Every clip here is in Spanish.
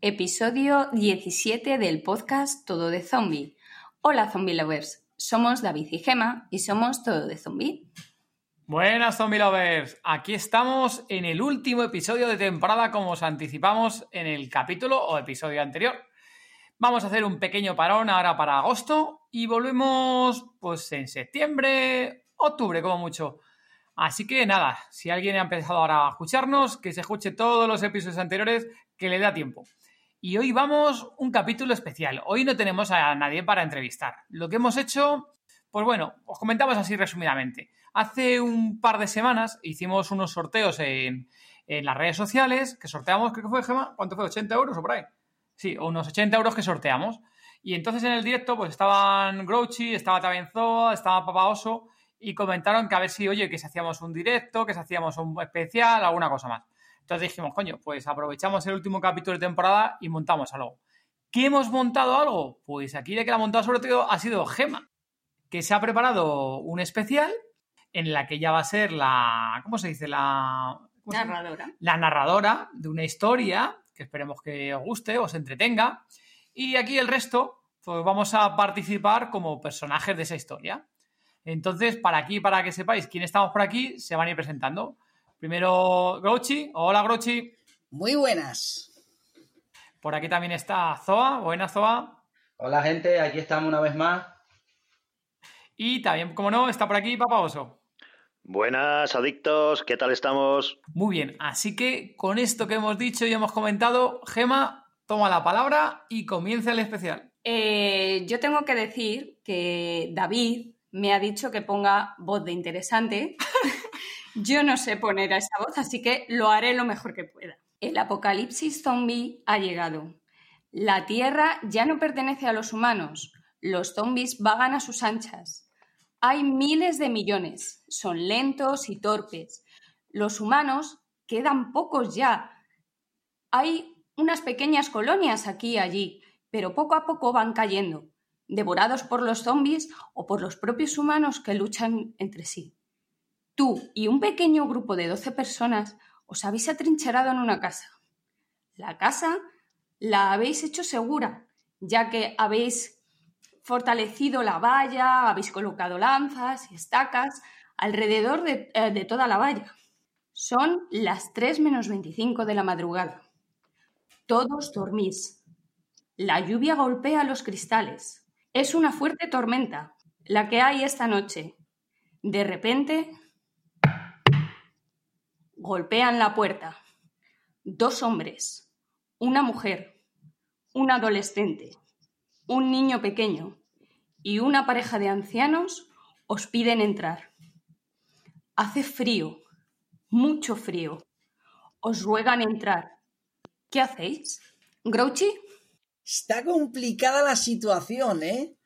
Episodio 17 del podcast Todo de Zombie. Hola Zombie Lovers, somos David y Gema y somos Todo de Zombie. Buenas Zombie Lovers, aquí estamos en el último episodio de temporada como os anticipamos en el capítulo o episodio anterior. Vamos a hacer un pequeño parón ahora para agosto y volvemos pues en septiembre, octubre como mucho. Así que nada, si alguien ha empezado ahora a escucharnos, que se escuche todos los episodios anteriores, que le da tiempo. Y hoy vamos un capítulo especial. Hoy no tenemos a nadie para entrevistar. Lo que hemos hecho, pues bueno, os comentamos así resumidamente. Hace un par de semanas hicimos unos sorteos en, las redes sociales que sorteamos, creo que fue, Gemma, ¿cuánto fue? ¿80 euros o por ahí? Sí, unos 80 euros que sorteamos. Y entonces en el directo pues estaban Grouchy, estaba también Zoa, estaba Papa Oso y comentaron que a ver si, oye, que si hacíamos un directo, que si hacíamos un especial, alguna cosa más. Entonces dijimos, coño, pues aprovechamos el último capítulo de temporada y montamos algo. ¿Qué hemos montado algo? Pues aquí de que la ha montado sobre todo ha sido Gema, que se ha preparado un especial en la que ya va a ser la, ¿cómo se dice? La narradora. La narradora de una historia que esperemos que os guste, os entretenga. Y aquí el resto, pues vamos a participar como personajes de esa historia. Entonces, para aquí, para que sepáis quién estamos por aquí, se van a ir presentando. Primero, Grochi. Hola, Grochi. Muy buenas. Por aquí también está Zoa. Buenas, Zoa. Hola, gente. Aquí estamos una vez más. Y también, como no, está por aquí Papa Oso. Buenas, adictos. ¿Qué tal estamos? Muy bien. Así que con esto que hemos dicho y hemos comentado, Gema, toma la palabra y comienza el especial. Eh, yo tengo que decir que David me ha dicho que ponga voz de interesante. Yo no sé poner a esa voz, así que lo haré lo mejor que pueda. El apocalipsis zombie ha llegado. La Tierra ya no pertenece a los humanos. Los zombies vagan a sus anchas. Hay miles de millones. Son lentos y torpes. Los humanos quedan pocos ya. Hay unas pequeñas colonias aquí y allí, pero poco a poco van cayendo, devorados por los zombies o por los propios humanos que luchan entre sí. Tú y un pequeño grupo de 12 personas os habéis atrincherado en una casa. La casa la habéis hecho segura, ya que habéis fortalecido la valla, habéis colocado lanzas y estacas alrededor de, eh, toda la valla. Son las 3 menos 25 de la madrugada. Todos dormís. La lluvia golpea los cristales. Es una fuerte tormenta, la que hay esta noche. De repente Golpean la puerta. Dos hombres, una mujer, un adolescente, un niño pequeño y una pareja de ancianos os piden entrar. Hace frío, mucho frío. Os ruegan entrar. ¿Qué hacéis? ¿Grouchy? Está complicada la situación, ¿eh?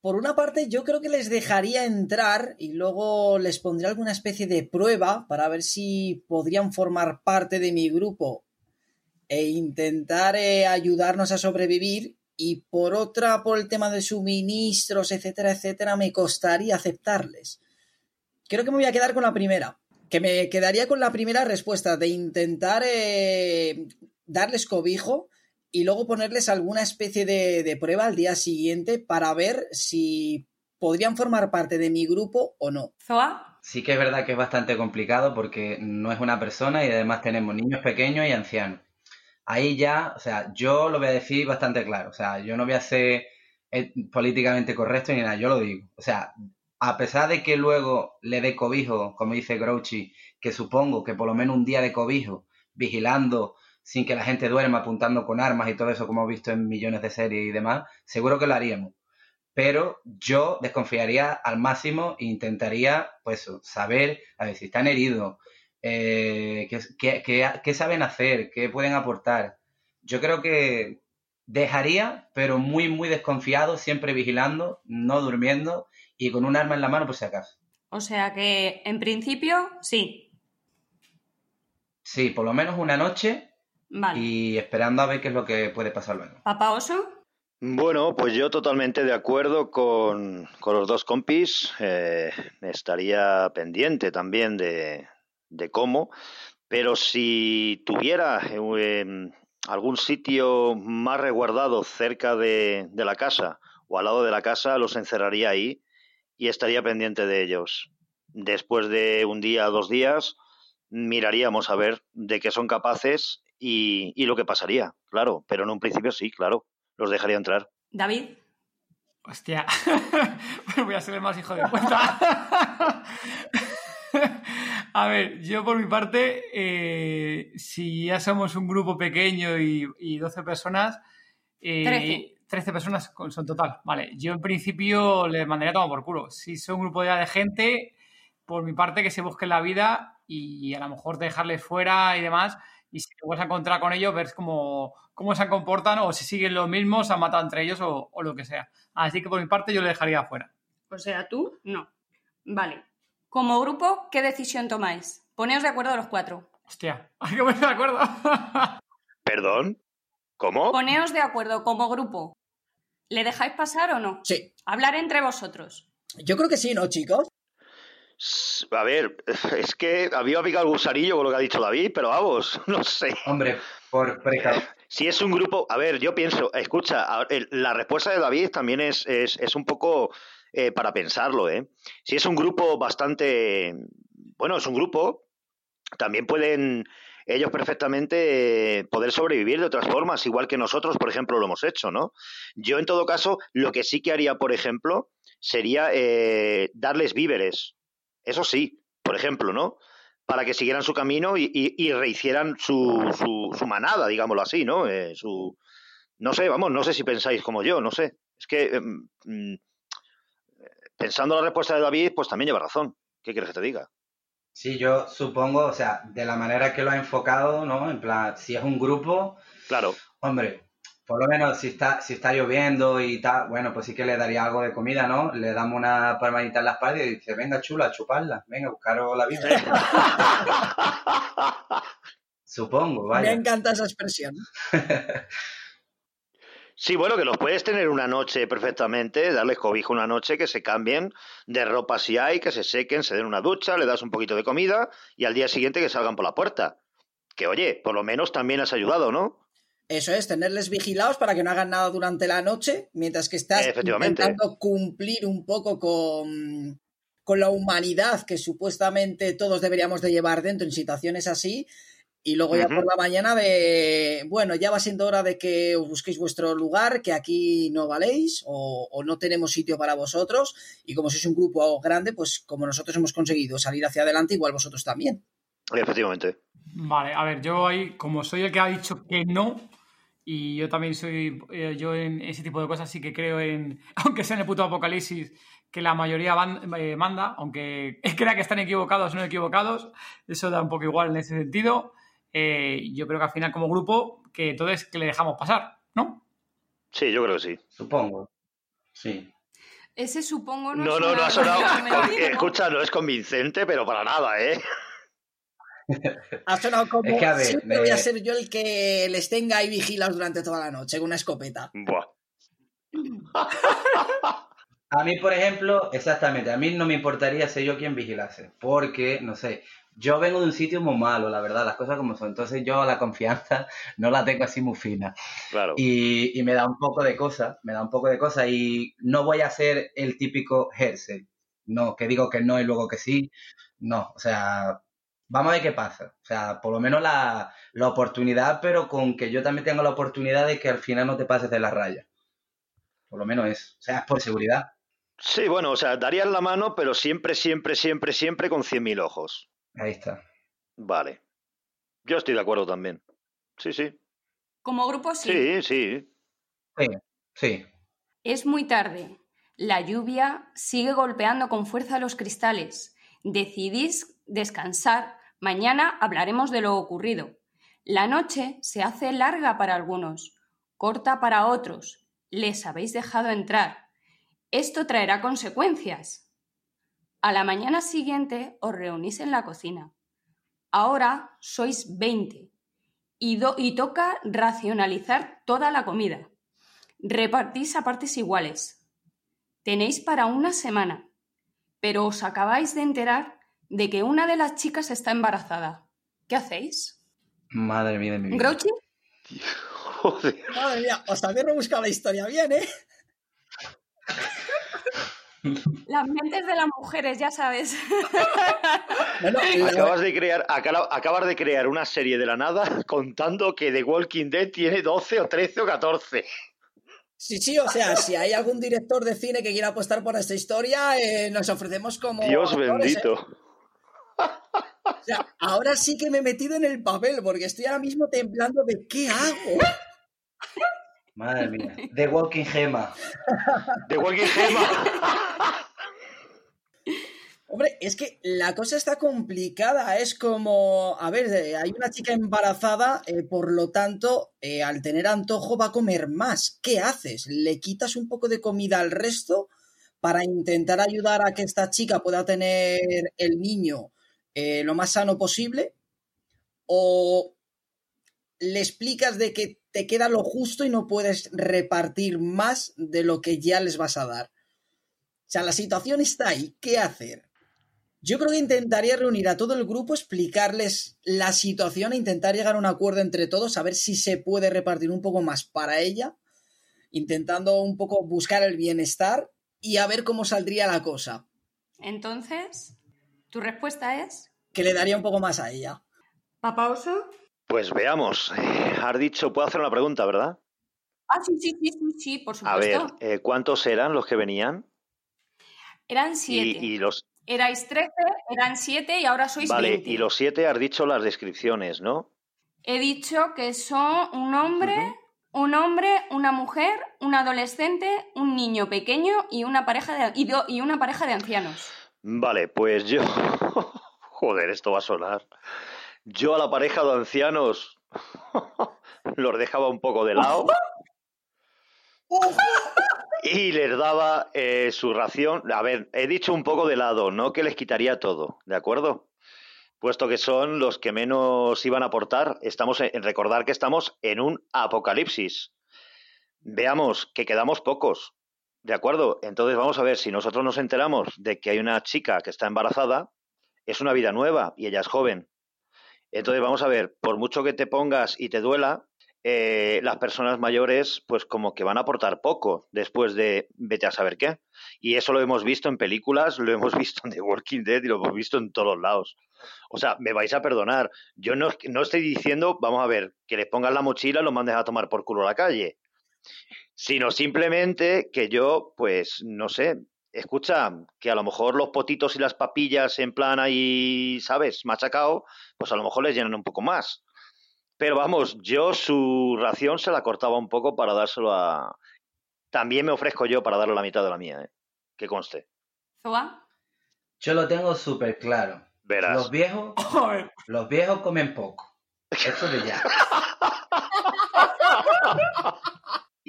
Por una parte, yo creo que les dejaría entrar y luego les pondría alguna especie de prueba para ver si podrían formar parte de mi grupo e intentar eh, ayudarnos a sobrevivir. Y por otra, por el tema de suministros, etcétera, etcétera, me costaría aceptarles. Creo que me voy a quedar con la primera. Que me quedaría con la primera respuesta de intentar eh, darles cobijo y luego ponerles alguna especie de, prueba al día siguiente para ver si podrían formar parte de mi grupo o no. ¿Zoa? Sí que es verdad que es bastante complicado porque no es una persona y además tenemos niños pequeños y ancianos. Ahí ya, o sea, yo lo voy a decir bastante claro. O sea, yo no voy a ser eh, políticamente correcto ni nada, yo lo digo. O sea, a pesar de que luego le dé cobijo, como dice Grouchy, que supongo que por lo menos un día de cobijo, vigilando sin que la gente duerma apuntando con armas y todo eso como hemos visto en millones de series y demás, seguro que lo haríamos. pero yo desconfiaría al máximo e intentaría, pues, saber, a ver, si están heridos, eh, qué, qué saben hacer, qué pueden aportar. Yo creo que dejaría, pero muy, muy desconfiado, siempre vigilando, no durmiendo y con un arma en la mano por si acaso. O sea que, en principio, sí. Sí, por lo menos una noche y esperando a ver qué es lo que puede pasar luego. ¿Papá Oso? Bueno, pues yo totalmente de acuerdo con, los dos compis. Eh, estaría pendiente también de, cómo, pero si tuviera eh, algún sitio más resguardado cerca de, de la casa o al lado de la casa, los encerraría ahí y estaría pendiente de ellos. Después de un día o dos días, miraríamos a ver de qué son capaces y, lo que pasaría, claro. Pero en un principio sí, claro, los dejaría entrar. David. Hostia, voy a ser el más hijo de puta. a ver, yo por mi parte, eh, si ya somos un grupo pequeño y, y 12 personas, eh, 13. personas son total, vale. Yo en principio les mandaría todo por culo. Si son un grupo de gente, por mi parte que se busquen la vida y a lo mejor dejarles fuera y demás y si te vuelves a encontrar con ellos, ver cómo, cómo se comportan o si siguen los mismos, se han matado entre ellos o, lo que sea. Así que por mi parte yo le dejaría afuera. O sea, tú no. Vale. Como grupo, ¿qué decisión tomáis? Poneos de acuerdo los cuatro. Hostia, hay que ponerse de acuerdo. ¿Perdón? ¿Cómo? Poneos de acuerdo como grupo. ¿Le dejáis pasar o no? Sí. Hablar entre vosotros. Yo creo que sí, ¿no, chicos? A ver, es que había picado el gusarillo con lo que ha dicho David, pero vamos, no sé. Hombre, por precaución. Si es un grupo, a ver, yo pienso, escucha, la respuesta de David también es, es, un poco eh, para pensarlo, ¿eh? Si es un grupo bastante, bueno, es un grupo, también pueden ellos perfectamente poder sobrevivir de otras formas, igual que nosotros, por ejemplo, lo hemos hecho, ¿no? Yo, en todo caso, lo que sí que haría, por ejemplo, sería eh, darles víveres, eso sí, por ejemplo, ¿no? Para que siguieran su camino y, rehicieran su, su, manada, digámoslo así, ¿no? Eh, su, no sé, vamos, no sé si pensáis como yo, no sé. Es que mm, pensando la respuesta de David, pues también lleva razón. ¿Qué quieres que te diga? Sí, yo supongo, o sea, de la manera que lo ha enfocado, ¿no? En plan, si es un grupo. Claro. Hombre, por lo menos si está, si está lloviendo y tal, bueno, pues sí que le daría algo de comida, ¿no? Le damos una palmadita en la espalda y dice, venga chula, chuparla, venga, buscaros la vida. Supongo, vaya. Me encanta esa expresión. Sí, bueno, que los puedes tener una noche perfectamente, darles cobijo una noche, que se cambien de ropa si hay, que se sequen, se den una ducha, le das un poquito de comida y al día siguiente que salgan por la puerta. Que oye, por lo menos también has ayudado, ¿no? Eso es, tenerles vigilados para que no hagan nada durante la noche, mientras que estás intentando cumplir un poco con, con la humanidad que supuestamente todos deberíamos de llevar dentro en situaciones así. Y luego ya por la mañana de, bueno, ya va siendo hora de que os busquéis vuestro lugar, que aquí no valéis o, o, no tenemos sitio para vosotros. Y como sois un grupo grande, pues como nosotros hemos conseguido salir hacia adelante, igual vosotros también. Efectivamente. Vale, a ver, yo ahí, como soy el que ha dicho que no, y yo también soy, eh, yo en ese tipo de cosas sí que creo en, aunque sea en el puto apocalipsis, que la mayoría eh, manda, aunque crea que están equivocados o no equivocados, eso da un poco igual en ese sentido. Eh, yo creo que al final como grupo, que entonces que le dejamos pasar, ¿no? Sí, yo creo que sí. Supongo. Sí. Ese supongo no No, no, no ha sonado. escucha, no es convincente, pero para nada, ¿eh? Ha sonado como siempre voy a ser yo el que les tenga ahí vigilados durante toda la noche con una escopeta. A mí, por ejemplo, exactamente, a mí no me importaría ser yo quien vigilase, porque, no sé, yo vengo de un sitio muy malo, la verdad, las cosas como son, entonces yo la confianza no la tengo así muy fina. Claro. Y, y me da un poco de cosas, me da un poco de cosas y no voy a ser el típico Hersey, no, que digo que no y luego que sí, no, o sea, vamos a ver qué pasa. O sea, por lo menos la, oportunidad, pero con que yo también tenga la oportunidad de que al final no te pases de la raya. Por lo menos es. O sea, es por seguridad. Sí, bueno, o sea, darías la mano, pero siempre, siempre, siempre, siempre con 100.000 ojos. Ahí está. Vale. Yo estoy de acuerdo también. Sí, sí. Como grupo, sí. Sí, sí. Sí, sí. Es muy tarde. La lluvia sigue golpeando con fuerza los cristales. Decidís descansar. Mañana hablaremos de lo ocurrido. La noche se hace larga para algunos, corta para otros. Les habéis dejado entrar. Esto traerá consecuencias. A la mañana siguiente os reunís en la cocina. Ahora sois 20 y, y toca racionalizar toda la comida. Repartís a partes iguales. Tenéis para una semana, pero os acabáis de enterar de que una de las chicas está embarazada. ¿Qué hacéis? Madre mía de mi vida. ¿Grouchy? Joder. Madre mía, os habéis rebuscado la historia bien, ¿eh? Las mentes de las mujeres, ya sabes. No, no, la- Acabas de crear, acaba- acabas de crear una serie de la nada contando que The Walking Dead tiene 12 o 13 o 14. Sí, sí, o sea, si hay algún director de cine que quiera apostar por esta historia, eh, nos ofrecemos como. Dios actores, ¿eh? O sea, ahora sí que me he metido en el papel, porque estoy ahora mismo temblando de qué hago. Madre mía. The Walking Gema. The Walking Gema. Hombre, es que la cosa está complicada. Es como, a ver, eh, hay una chica embarazada, eh, por lo tanto, eh, al tener antojo va a comer más. ¿Qué haces? ¿Le quitas un poco de comida al resto para intentar ayudar a que esta chica pueda tener el niño eh, lo más sano posible? ¿O le explicas de que te queda lo justo y no puedes repartir más de lo que ya les vas a dar? O sea, la situación está ahí. ¿Qué hacer? Yo creo que intentaría reunir a todo el grupo, explicarles la situación e intentar llegar a un acuerdo entre todos, a ver si se puede repartir un poco más para ella, intentando un poco buscar el bienestar y a ver cómo saldría la cosa, Entonces, ¿tu respuesta es? que le daría un poco más a ella. ¿Papá oso? Pues veamos. Eh, has dicho, puedo hacer una pregunta, ¿verdad? Ah, sí, sí, sí, sí, sí, por A ver, supuesto. eh, ¿cuántos eran los que venían? Eran siete. y los, Erais trece, eran siete y ahora sois vale, 20. y los siete has dicho las descripciones, ¿no? He dicho que son un hombre, un hombre, una mujer, un adolescente, un niño pequeño y una pareja de, y do- y una pareja de ancianos. Vale, pues yo. Joder, esto va a sonar. Yo a la pareja de ancianos los dejaba un poco de lado y les daba eh, su ración. A ver, he dicho un poco de lado, no que les quitaría todo, ¿de acuerdo? Puesto que son los que menos iban a aportar, estamos en, recordar que estamos en un apocalipsis. Veamos que quedamos pocos, ¿de acuerdo? Entonces vamos a ver si nosotros nos enteramos de que hay una chica que está embarazada, es una vida nueva y ella es joven. Entonces vamos a ver, por mucho que te pongas y te duela, eh, las personas mayores pues como que van a aportar poco después de vete a saber qué. Y eso lo hemos visto en películas, lo hemos visto en The Walking Dead y lo hemos visto en todos lados. O sea, me vais a perdonar. Yo no, no estoy diciendo, vamos a ver, que les pongas la mochila y los mandes a tomar por culo a la calle. Sino simplemente que yo, pues, no sé, escucha, que a lo mejor los potitos y las papillas en plan ahí, ¿sabes? Machacao, pues a lo mejor les llenan un poco más. Pero vamos, yo su ración se la cortaba un poco para dárselo a... También me ofrezco yo para darle la mitad de la mía, ¿eh? Que conste. ¿Zoa? Yo lo tengo súper claro. Verás. Los viejos, los viejos comen poco. Eso de ya.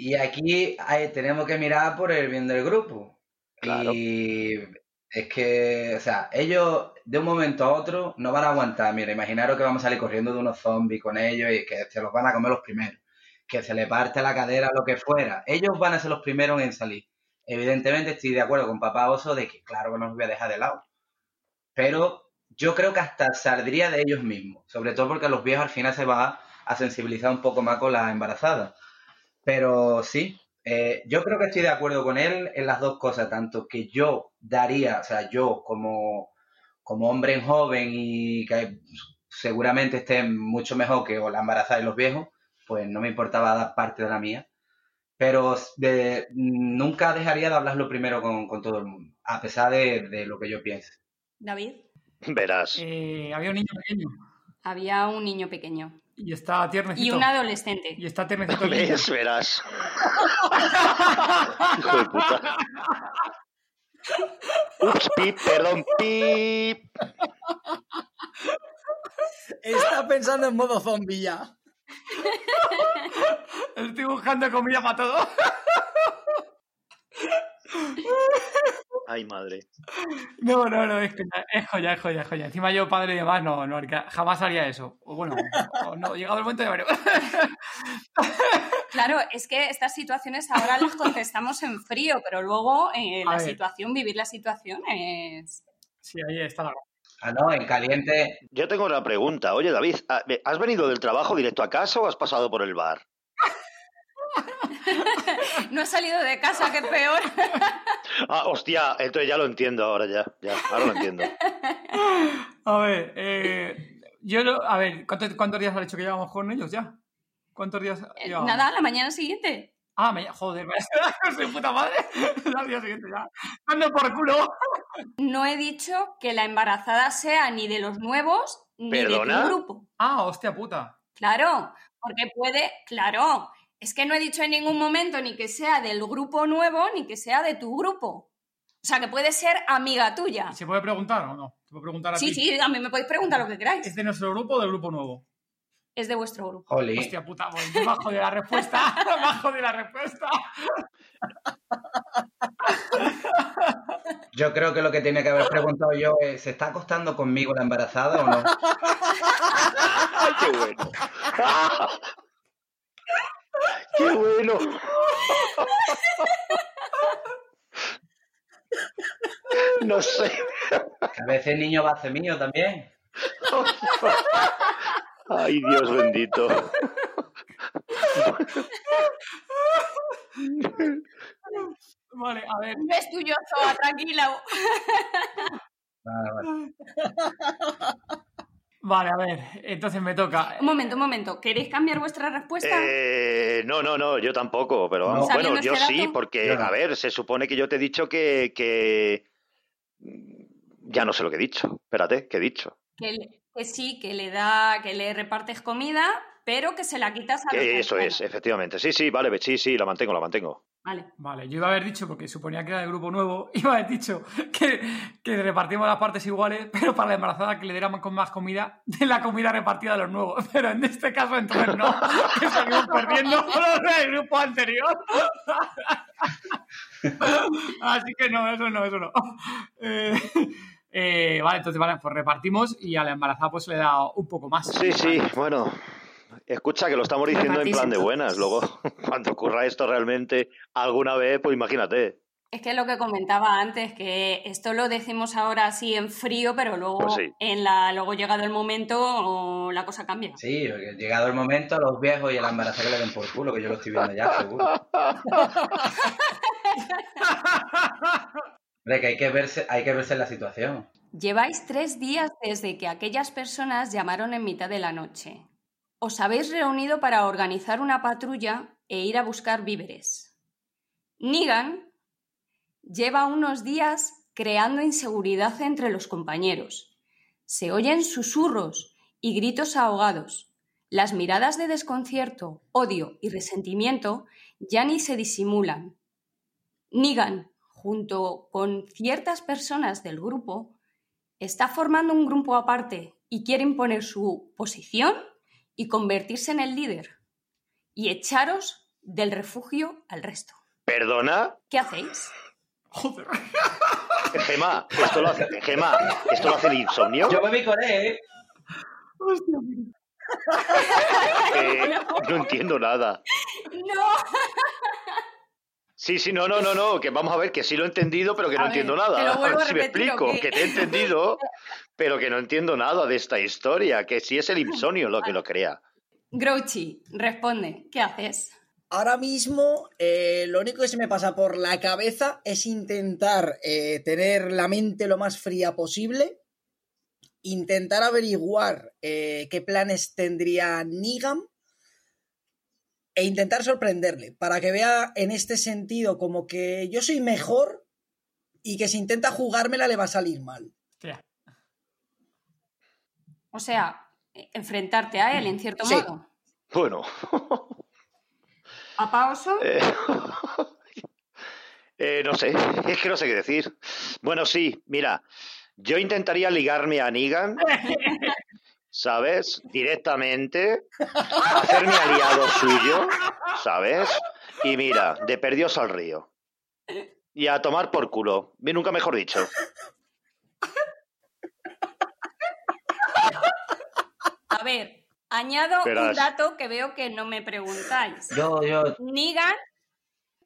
Y aquí hay- tenemos que mirar por el bien del grupo. Claro. Y es que, o sea, ellos de un momento a otro no van a aguantar. Mira, imaginaros que vamos a salir corriendo de unos zombies con ellos y que se los van a comer los primeros. Que se le parte la cadera, lo que fuera. Ellos van a ser los primeros en salir. Evidentemente estoy de acuerdo con papá Oso de que claro que no los voy a dejar de lado. Pero yo creo que hasta saldría de ellos mismos. Sobre todo porque los viejos al final se va a sensibilizar un poco más con las embarazadas. Pero sí, eh, yo creo que estoy de acuerdo con él en las dos cosas, tanto que yo daría, o sea, yo como, como hombre joven y que seguramente esté mucho mejor que la embarazada y los viejos, pues no me importaba dar parte de la mía. Pero de- nunca dejaría de hablarlo primero con, con todo el mundo, a pesar de, de lo que yo piense. David. Verás. Eh, había un niño pequeño Había un niño pequeño. Y está tiernecito. Y un adolescente. Y está tiernecito. ¿Ves? Verás. Hijo de puta. Ups, pip, perdón, pip. Está pensando en modo zombie ya. Estoy buscando comida para todo. Ay, madre. No, no, no, es, que ya- es joya, es joya, es joya. Encima yo, padre y demás, no, no, jamás haría eso. O bueno, o no, llegado el momento ya veremos. Claro, es que estas situaciones ahora las contestamos en frío, pero luego eh, la ver. situación, vivir la situación es... Sí, ahí está la Ah, no, en caliente. Yo tengo una pregunta. Oye, David, ah, ¿has venido del trabajo directo a casa o has pasado por el bar? No he salido de casa, que es peor. Ah, hostia, entonces ya lo entiendo ahora ya. Ya, ahora lo entiendo. A ver, eh, yo lo, a ver, ¿cuánto- ¿cuántos días has hecho que llevamos con ellos ya? ¿Cuántos días Eh, llevamos? Nada, la mañana siguiente. Ah, me, joder, me soy puta madre. Al día siguiente ya. Dando por culo. No he dicho que la embarazada sea ni de los nuevos ni de ¿Perdona? tu grupo. Ah, hostia puta. Claro, porque puede, claro, es que no he dicho en ningún momento ni que sea del grupo nuevo ni que sea de tu grupo. O sea, que puede ser amiga tuya. ¿Se puede preguntar o no? ¿Se puede preguntar a Sí, ti? sí, a mí me podéis preguntar lo que ¿Es queráis. de nuestro grupo o del grupo nuevo? Es de vuestro grupo. Hostia puta, pues me bajo de la respuesta. Me bajo de la respuesta. Yo creo que lo que tiene que haber preguntado yo es, ¿se está acostando conmigo la embarazada o no? ¡Ay, qué bueno! ¡Qué bueno! No sé. A veces el niño va mío también. Ay, Dios bendito. Vale, a ver. No es tuyo, Zoa, tranquila. Vale, vale. Vale, a ver. Entonces me toca. Un momento, un momento. ¿Queréis cambiar vuestra respuesta? Eh, no, no, no, yo tampoco, pero vamos, No. bueno, Sabiendo yo este sí, dato. porque, no. a ver, se supone que yo te he dicho que, que... Ya no sé lo que he dicho. Espérate, ¿qué he dicho? Que, le- que sí, que le da, que le repartes comida, pero que se la quitas a los Que eso ancianos. es, efectivamente. Sí, sí, vale, sí, sí, la mantengo, la mantengo. Vale. Vale, yo iba a haber dicho, porque suponía que era del grupo nuevo, iba a haber dicho que, que repartimos las partes iguales, pero para la embarazada que le diéramos con más comida de la comida repartida a los nuevos. Pero en este caso, entonces no, que salimos perdiendo los del grupo anterior. Así que no, eso no, eso no. Eh, eh, vale, entonces, vale, pues repartimos y a la embarazada pues le da un poco más. Sí, sí, bueno. Escucha, que lo estamos diciendo en plan de buenas. Luego, cuando ocurra esto realmente alguna vez, pues imagínate. Es que lo que comentaba antes, que esto lo decimos ahora así en frío, pero luego, Pues sí. en la, luego llegado el momento, la cosa cambia. Sí, llegado el momento, los viejos y embarazada que le den por culo, que yo lo estoy viendo ya, seguro. Hombre, que hay que verse, hay que verse en la situación. Lleváis tres días desde que aquellas personas llamaron en mitad de la noche. Os habéis reunido para organizar una patrulla e ir a buscar víveres. Nigan lleva unos días creando inseguridad entre los compañeros. Se oyen susurros y gritos ahogados. Las miradas de desconcierto, odio y resentimiento ya ni se disimulan. Nigan, junto con ciertas personas del grupo, está formando un grupo aparte y quiere imponer su posición y convertirse en el líder y echaros del refugio al resto. ¿Perdona? ¿Qué hacéis? Joder. Gema, esto lo hace, Gema, ¿esto lo hace el insomnio? Yo me picoré, ¿eh? Eh, no entiendo nada. No, Sí, sí, no, no, no, no, que vamos a ver que sí lo he entendido, pero que no A ver, entiendo te lo nada. vuelvo a si me repetir, ¿o explico, qué? que te he entendido, pero que no entiendo nada de esta historia, que sí es el insomnio lo que lo crea. Grouchy, responde, ¿qué haces? Ahora mismo, eh, lo único que se me pasa por la cabeza es intentar eh, tener la mente lo más fría posible, intentar averiguar eh, qué planes tendría Nigam e intentar sorprenderle para que vea en este sentido como que yo soy mejor y que si intenta jugármela le va a salir mal. O sea, eh, enfrentarte a él en cierto Sí. modo. Bueno, Papá oso, eh, eh, no sé, es que no sé qué decir. Bueno, sí, mira, yo intentaría ligarme a Negan, ¿sabes? Directamente, hacerme aliado suyo, ¿sabes? Y mira, de perdidos al río. Y a tomar por culo. Bien, nunca mejor dicho. A ver, añado un dato que veo que no me preguntáis. Yo, yo, Negan,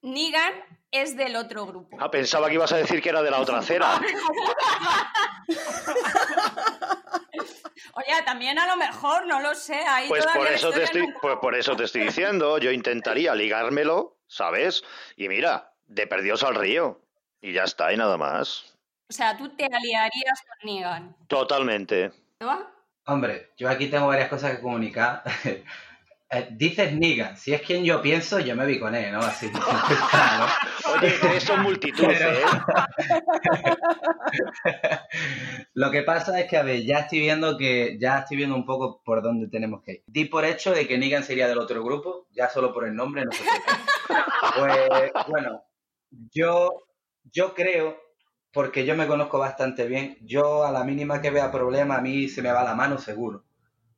Negan es del otro grupo. Ah, pensaba que ibas a decir que era de la otra acera. Oye, también a lo mejor, no lo sé. Ahí Pues todavía por eso, te estoy, pues por eso te estoy diciendo. Yo intentaría ligármelo, ¿sabes? Y mira, de perdidos al río. Y ya está, y nada más. O sea, tú te aliarías con Negan. Totalmente. ¿no? hombre, yo aquí tengo varias cosas que comunicar. Eh, dices Niga, si es quien yo pienso, yo me vi con él, ¿no? Así. claro. Oye, que son multitud, Pero- ¿eh? Lo que pasa es que, a ver, ya estoy viendo que ya estoy viendo un poco por dónde tenemos que ir. Di por hecho de que Negan sería del otro grupo, ya solo por el nombre, no sé qué. Pues, bueno, yo, yo creo, porque yo me conozco bastante bien, yo a la mínima que vea problema, a mí se me va la mano seguro.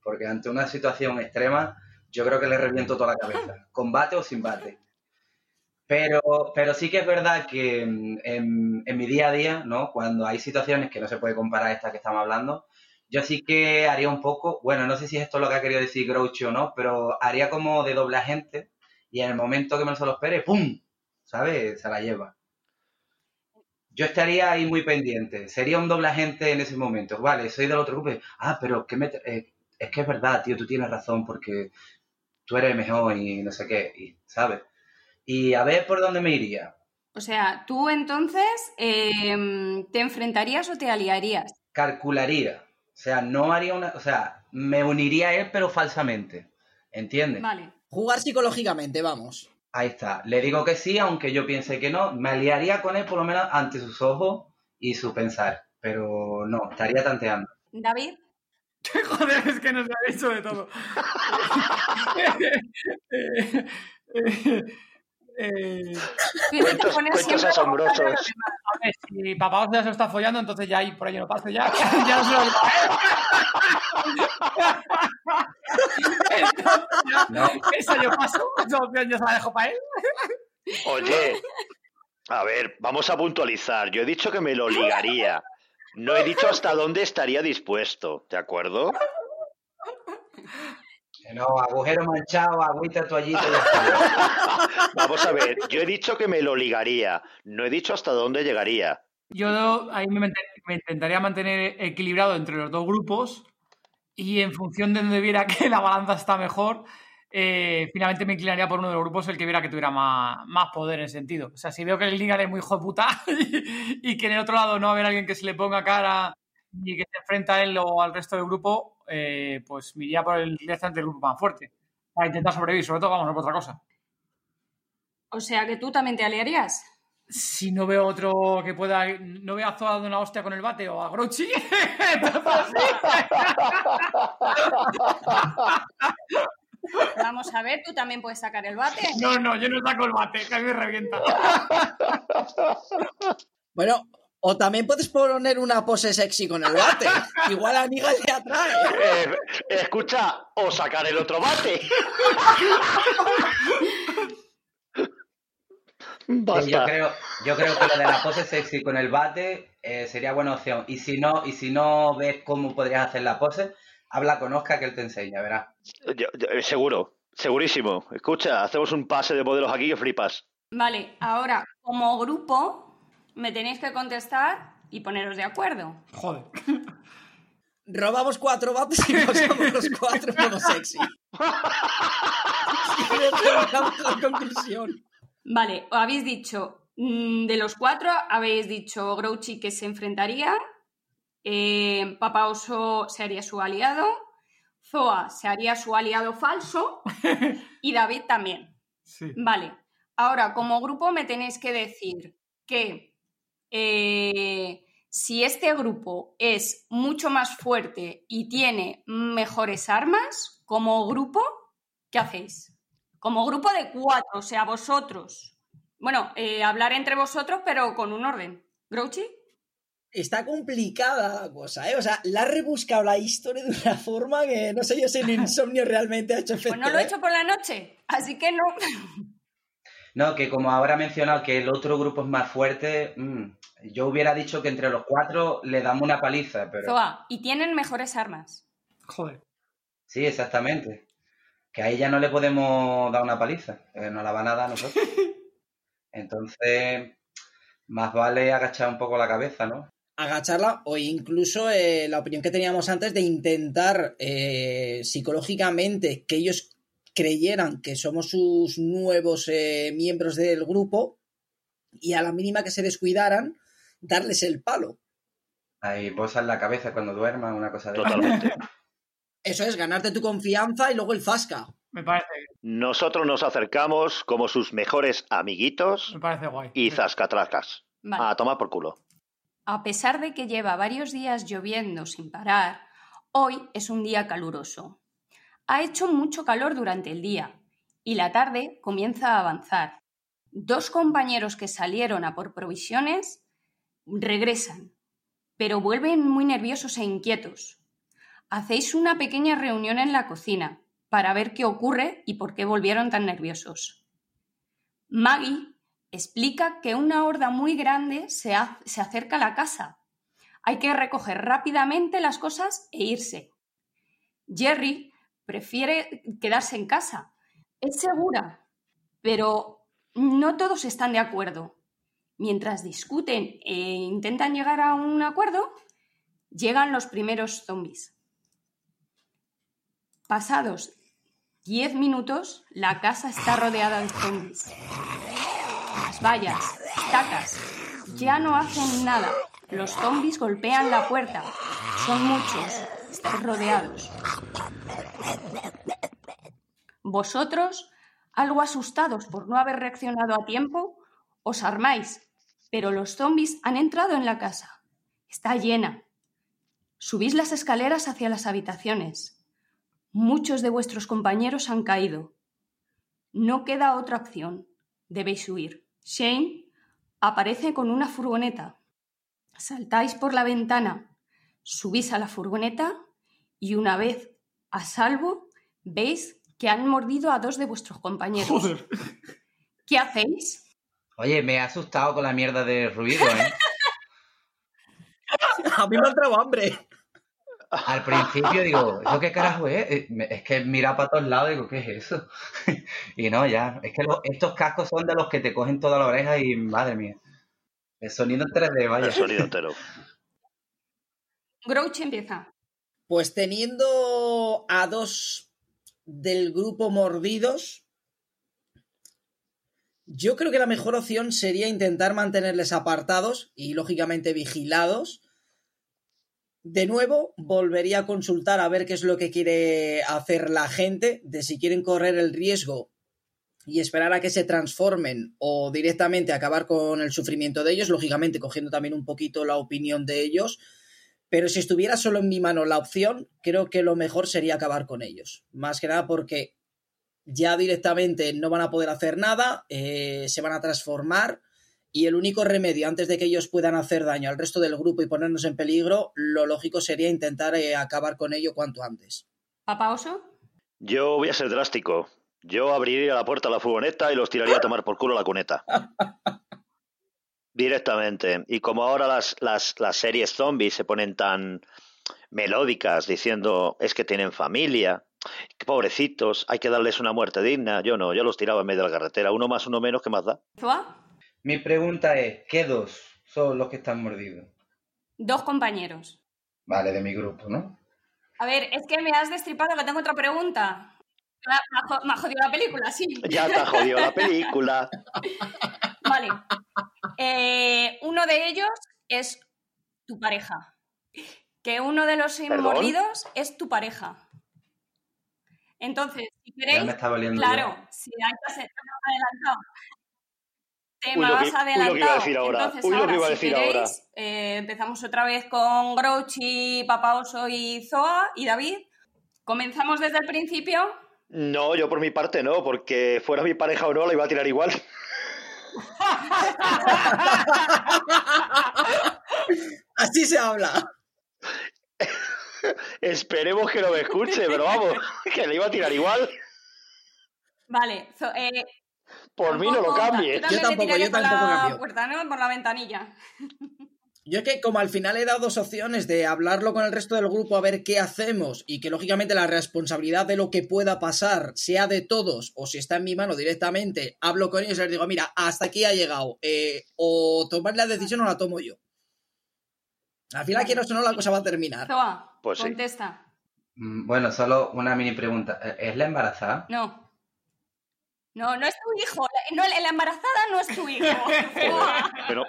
Porque ante una situación extrema, yo creo que le reviento toda la cabeza. Combate o sin bate. Pero, pero sí que es verdad que mm, en, mi día a día, ¿no? Cuando hay situaciones que no se puede comparar a esta que estamos hablando, yo sí que haría un poco, bueno, no sé si esto es lo que ha querido decir Groucho o no, pero haría como de doble agente y en el momento que me se lo espere, ¡pum! ¿Sabes? Se la lleva. Yo estaría ahí muy pendiente. Sería un doble agente en ese momento. Vale, soy del otro grupo. Ah, pero que me, eh, es que es verdad, tío, tú tienes razón porque tú eres mejor y no sé qué, y, ¿sabes? Y a ver por dónde me iría. O sea, tú entonces eh, te enfrentarías o te aliarías. Calcularía. O sea, no haría una. O sea, me uniría a él, pero falsamente. ¿Entiendes? Vale. Jugar psicológicamente, vamos. Ahí está. Le digo que sí, aunque yo piense que no. Me aliaría con él, por lo menos, ante sus ojos y su pensar. Pero no, estaría tanteando. David, Joder, es que nos ha dicho de todo. Eh, eh, eh, tienes que Cuentos- poner cuentos siempre como asombrosos. a ver, si papá ya se lo está follando, entonces ya ahí por ello no paso ya. ya no se lo No. Esa yo paso, esa opción yo se la dejo para él. Oye, a ver, vamos a puntualizar. Yo he dicho que me lo ligaría. No he dicho hasta dónde estaría dispuesto, ¿de acuerdo? no, agujero manchado, agüita, toallita. Vamos a ver, yo he dicho que me lo ligaría. No he dicho hasta dónde llegaría. Yo ahí me, me intentaría mantener equilibrado entre los dos grupos y en función de donde viera que la balanza está mejor, eh, finalmente me inclinaría por uno de los grupos el que viera que tuviera más, más poder en ese sentido. O sea, si veo que el Ligan es muy hijo de puta y, y que en el otro lado no va a haber alguien que se le ponga cara y que se enfrenta a él o al resto del grupo, eh, pues me iría por el directamente del grupo más fuerte. Para intentar sobrevivir, sobre todo, vamos, no por otra cosa. O sea, que tú también te aliarías. Si no veo otro que pueda. No veo a Zoa dando una hostia con el bate o a Grouchy. Vamos a ver, tú también puedes sacar el bate. No, no, yo no saco el bate, que a mí me revienta. Bueno, o también puedes poner una pose sexy con el bate. Igual a Aníbal le atrae. Eh, escucha, o sacar el otro bate. Sí, yo, creo, yo creo que lo de la pose sexy con el bate eh, sería buena opción. Y si no, y si no ves cómo podrías hacer la pose, habla con Oscar que él te enseña, verás. Yo- yo- eh, seguro, segurísimo. Escucha, hacemos un pase de modelos aquí que flipas. Vale, ahora, como grupo, me tenéis que contestar y poneros de acuerdo. Joder. Robamos cuatro bates y pasamos los cuatro modo sexy. La conclusión. Vale, habéis dicho, mm, de los cuatro, habéis dicho Grouchy que se enfrentaría, eh, Papa Oso se haría su aliado, Zoa se haría su aliado falso y David también. Sí. Vale, ahora como grupo me tenéis que decir que eh, si este grupo es mucho más fuerte y tiene mejores armas, como grupo, ¿qué hacéis? Como grupo de cuatro, o sea, vosotros. Bueno, eh, hablar entre vosotros, pero con un orden. ¿Grouchy? Está complicada la cosa, ¿eh? O sea, la ha rebuscado la historia de una forma que no sé yo si el insomnio realmente ha hecho efecto. Pues no lo he ¿eh? hecho por la noche, así que no. No, que como ahora ha mencionado que el otro grupo es más fuerte, mm, yo hubiera dicho que entre los cuatro le damos una paliza, pero... Zoa, y tienen mejores armas. Joder. Sí, exactamente. Que a ella no le podemos dar una paliza, que nos la van a dar a nosotros. Entonces, más vale agachar un poco la cabeza, ¿no? Agacharla o incluso eh, la opinión que teníamos antes de intentar eh, psicológicamente que ellos creyeran que somos sus nuevos eh, miembros del grupo y a la mínima que se descuidaran, darles el palo. Ahí posas la cabeza cuando duermas, una cosa de... Totalmente. Eso es, ganarte tu confianza y luego el zasca. Me parece, Nosotros nos acercamos como sus mejores amiguitos me parece guay. y zascatracas. Vale. A tomar por culo. A pesar de que lleva varios días lloviendo sin parar, hoy es un día caluroso. Ha hecho mucho calor durante el día y la tarde comienza a avanzar. Dos compañeros que salieron a por provisiones regresan, pero vuelven muy nerviosos e inquietos. Hacéis una pequeña reunión en la cocina para ver qué ocurre y por qué volvieron tan nerviosos. Maggie explica que una horda muy grande se, se acerca a la casa. Hay que recoger rápidamente las cosas e irse. Jerry prefiere quedarse en casa. Es segura, pero no todos están de acuerdo. Mientras discuten e intentan llegar a un acuerdo, llegan los primeros zombies. Pasados 10 minutos, la casa está rodeada de zombies. Las vallas, estacas, ya no hacen nada. Los zombies golpean la puerta. Son muchos. Estáis rodeados. Vosotros, algo asustados por no haber reaccionado a tiempo, os armáis, pero los zombies han entrado en la casa. Está llena. Subís las escaleras hacia las habitaciones. Muchos de vuestros compañeros han caído. No queda otra opción. Debéis huir. Shane aparece con una furgoneta. Saltáis por la ventana, subís a la furgoneta y una vez a salvo veis que han mordido a dos de vuestros compañeros. Joder. ¿Qué hacéis? Oye, me ha asustado con la mierda de ruido, ¿eh? A mí me ha entrado hambre. Al principio digo, ¿eso qué carajo es? Es que mira para todos lados y digo, ¿qué es eso? Y no, ya. Es que lo- estos cascos son de los que te cogen toda la oreja y madre mía. El sonido en 3D, vaya. El sonido entero. Grouch empieza. Pues teniendo a dos del grupo mordidos, yo creo que la mejor opción sería intentar mantenerles apartados y lógicamente vigilados. De nuevo, volvería a consultar a ver qué es lo que quiere hacer la gente, de si quieren correr el riesgo y esperar a que se transformen o directamente acabar con el sufrimiento de ellos, lógicamente cogiendo también un poquito la opinión de ellos. Pero si estuviera solo en mi mano la opción, creo que lo mejor sería acabar con ellos. Más que nada porque ya directamente no van a poder hacer nada, eh, se van a transformar y el único remedio antes de que ellos puedan hacer daño al resto del grupo y ponernos en peligro, lo lógico sería intentar eh, acabar con ello cuanto antes. ¿Papa Oso? Yo voy a ser drástico. Yo abriría la puerta a la furgoneta y los tiraría a tomar por culo la cuneta. Directamente. Y como ahora las, las, las series zombies se ponen tan melódicas diciendo es que tienen familia, que pobrecitos, hay que darles una muerte digna. Yo no, yo los tiraba en medio de la carretera. Uno más, uno menos, ¿qué más da? Mi pregunta es, ¿qué dos son los que están mordidos? Dos compañeros. Vale, de mi grupo, ¿no? A ver, es que me has destripado que tengo otra pregunta. Me ha- jodido la película, sí. Ya te ha jodido la película. Vale. Eh, uno de ellos es tu pareja. Que uno de los ¿Perdón? mordidos es tu pareja. Entonces, si Ya queréis, me está valiendo. claro, ya. si hay que hacer adelantado. Te Uy, me lo has que- uy, lo que iba a decir ahora. Entonces, Uy, lo que ahora, iba a si decir ahora. queréis, eh, empezamos otra vez con Grouchy, Papa Oso y Zoa y David. Comenzamos desde el principio. No, yo por mi parte no, porque fuera mi pareja o no, la iba a tirar igual. Así se habla. Esperemos que no me escuche, pero vamos, que le iba a tirar igual. Vale, so- eh, Por mí no lo tampoco- cambie. tú también le tampoco, yo por tampoco la cambio. puerta, ¿no? Por la ventanilla. Yo es que como al final he dado dos opciones de hablarlo con el resto del grupo a ver qué hacemos y que lógicamente la responsabilidad de lo que pueda pasar sea de todos o si está en mi mano directamente, hablo con ellos y les digo, mira, hasta aquí ha llegado, eh, o tomar la decisión o la tomo yo. Al final, quiero o no, la cosa va a terminar. Zoa, Pues sí. contesta. Mm, Bueno, solo una mini pregunta. ¿Es la embarazada? No. No, no es tu hijo. La, no, la embarazada no es tu hijo. Pero,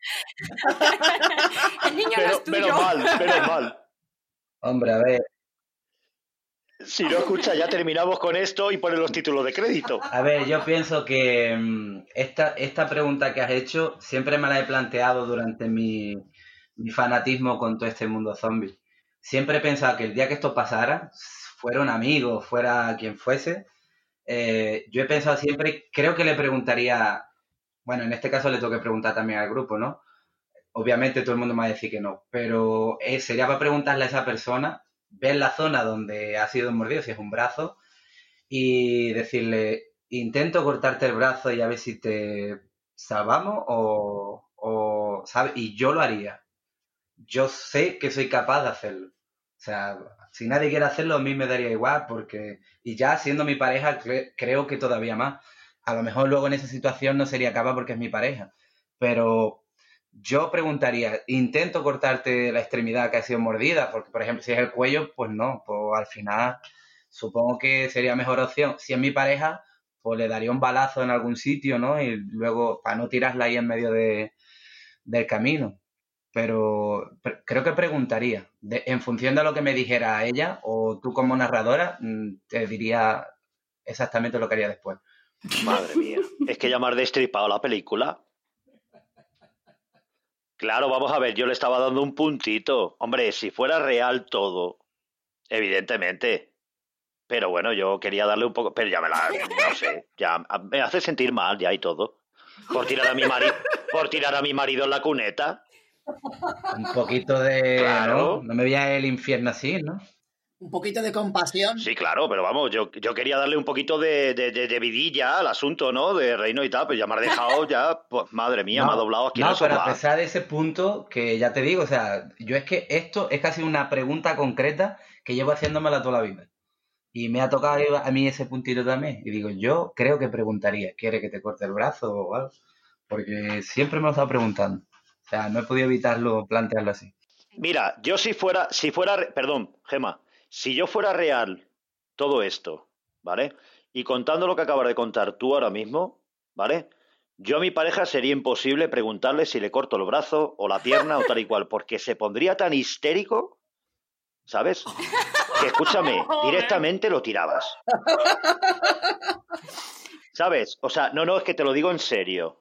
El niño no pero, es tuyo. menos mal, menos mal. Hombre, a ver, Si no escucha, ya terminamos con esto y ponen los títulos de crédito. a ver, yo pienso que mm, esta, esta pregunta que has hecho siempre me la he planteado durante mi, mi fanatismo con todo este mundo zombie. Siempre he pensado que el día que esto pasara, fuera un amigo, fuera quien fuese, eh, yo he pensado siempre, creo que le preguntaría, bueno, en este caso le tengo que preguntar también al grupo, ¿no? Obviamente todo el mundo me va a decir que no, pero eh, sería para preguntarle a esa persona, ver la zona donde ha sido mordido, si es un brazo, y decirle, intento cortarte el brazo y a ver si te salvamos o, o ¿sabes? Y yo lo haría. Yo sé que soy capaz de hacerlo. O sea, si nadie quiere hacerlo, a mí me daría igual, porque, y ya siendo mi pareja, cre- creo que todavía más. A lo mejor luego en esa situación no sería capaz porque es mi pareja, pero yo preguntaría, intento cortarte la extremidad que ha sido mordida, porque por ejemplo si es el cuello, pues no, pues al final supongo que sería mejor opción. Si es mi pareja, pues le daría un balazo en algún sitio, ¿no? Y luego, para no tirarla ahí en medio de, del camino. Pero creo que preguntaría, en función de lo que me dijera ella, o tú como narradora, mm, te diría exactamente lo que haría después. Madre mía. Es que llamar destripado la película. Claro, vamos a ver, yo le estaba dando un puntito. Hombre, si fuera real todo, evidentemente. Pero bueno, yo quería darle un poco. Pero ya me la. No sé, ya me hace sentir mal ya y todo. Por tirar a mi marido, por tirar a mi marido en la cuneta. Un poquito de... Claro. ¿no? No me voy al infierno así, ¿no? Un poquito de compasión. Sí, claro, pero vamos, yo, yo quería darle un poquito de, de, de- de vidilla al asunto, ¿no? De reino y tal, pero ya me ha dejado ya, pues madre mía, me ha doblado aquí No, el pero a pesar de ese punto, que ya te digo, o sea, yo es que esto es casi una pregunta concreta que llevo haciéndomela toda la vida. Y me ha tocado a mí ese puntito también. Y digo, yo creo que preguntaría, ¿quiere que te corte el brazo o algo? Porque siempre me lo he estado preguntando. O sea, no he podido evitarlo, plantearlo así. Mira, yo si fuera, si fuera, perdón, Gema, si yo fuera real todo esto, ¿vale? Y contando lo que acabas de contar tú ahora mismo, ¿vale? Yo a mi pareja sería imposible preguntarle si le corto el brazo o la pierna o tal y cual, porque se pondría tan histérico, ¿sabes? Que escúchame, directamente lo tirabas. ¿Sabes? O sea, no, no, es que te lo digo en serio.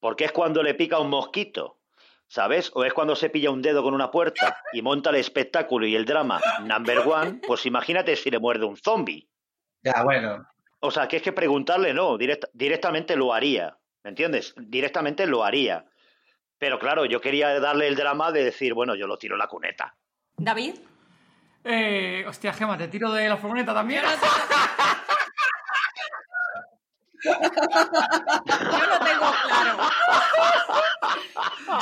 Porque es cuando le pica un mosquito, ¿sabes? O es cuando se pilla un dedo con una puerta y monta el espectáculo y el drama number one, pues imagínate si le muerde un zombie. Ya, bueno, O sea, que es que preguntarle no, direct- directamente lo haría, ¿me entiendes? Directamente lo haría. Pero claro, yo quería darle el drama de decir, bueno, yo lo tiro en la cuneta. David. Eh, hostia, Gema, te tiro de la furgoneta también. Yo lo tengo claro.